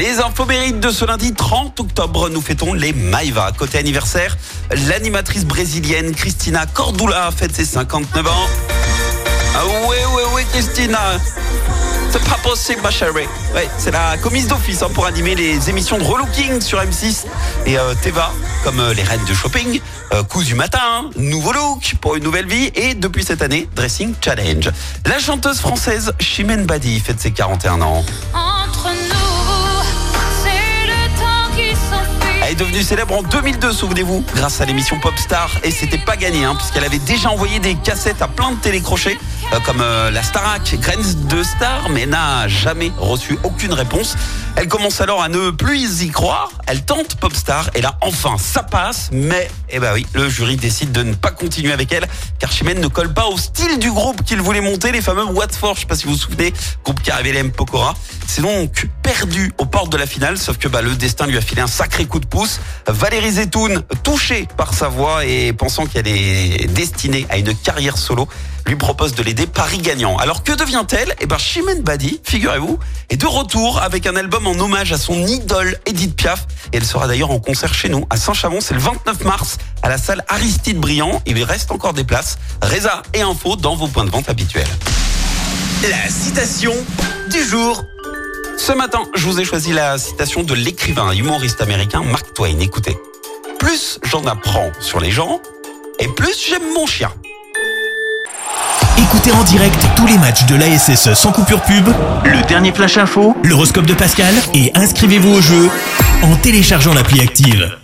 Les infos de ce lundi 30 octobre, nous fêtons les Maïva. Côté anniversaire, l'animatrice brésilienne Christina Cordula fête ses 59 ans. Ah oui, oui, oui, Christina. C'est pas possible. Ouais, c'est la commise d'office hein, pour animer les émissions de relooking sur M6 et euh, Teva, comme euh, les reines de shopping, euh, coups du matin, hein, nouveau look pour une nouvelle vie et depuis cette année, dressing challenge. La chanteuse française Chimène Badi fête ses 41 ans. Devenue célèbre en 2002, souvenez-vous, grâce à l'émission Popstar. Et c'était pas gagné, hein, puisqu'elle avait déjà envoyé des cassettes à plein de télécrochets, euh, comme euh, la Starac, Graines de Star, mais n'a jamais reçu aucune réponse. Elle commence alors à ne plus y croire. Elle tente Popstar, et là, enfin, ça passe. Mais, eh ben oui, le jury décide de ne pas continuer avec elle, car Chimène ne colle pas au style du groupe qu'il voulait monter, les fameux Watford. Je sais pas si vous vous souvenez, groupe qui a. Pokora. C'est donc perdu aux portes de la finale, sauf que bah, le destin lui a filé un sacré coup de pouce. Valérie Zetoun, touchée par sa voix et pensant qu'elle est destinée à une carrière solo, lui propose de l'aider Paris gagnant. Alors que devient-elle? Eh ben Chimène Badi, figurez-vous, est de retour avec un album en hommage à son idole Edith Piaf. Et elle sera d'ailleurs en concert chez nous à Saint-Chamond, c'est le 29 mars à la salle Aristide Briand. Il reste encore des places. Reza et info dans vos points de vente habituels. La citation du jour. Ce matin, je vous ai choisi la citation de l'écrivain et humoriste américain Mark Twain. Écoutez, plus j'en apprends sur les gens, et plus j'aime mon chien. Écoutez en direct tous les matchs de l'ASSE sans coupure pub, le dernier flash info, l'horoscope de Pascal et inscrivez-vous au jeu en téléchargeant l'appli active.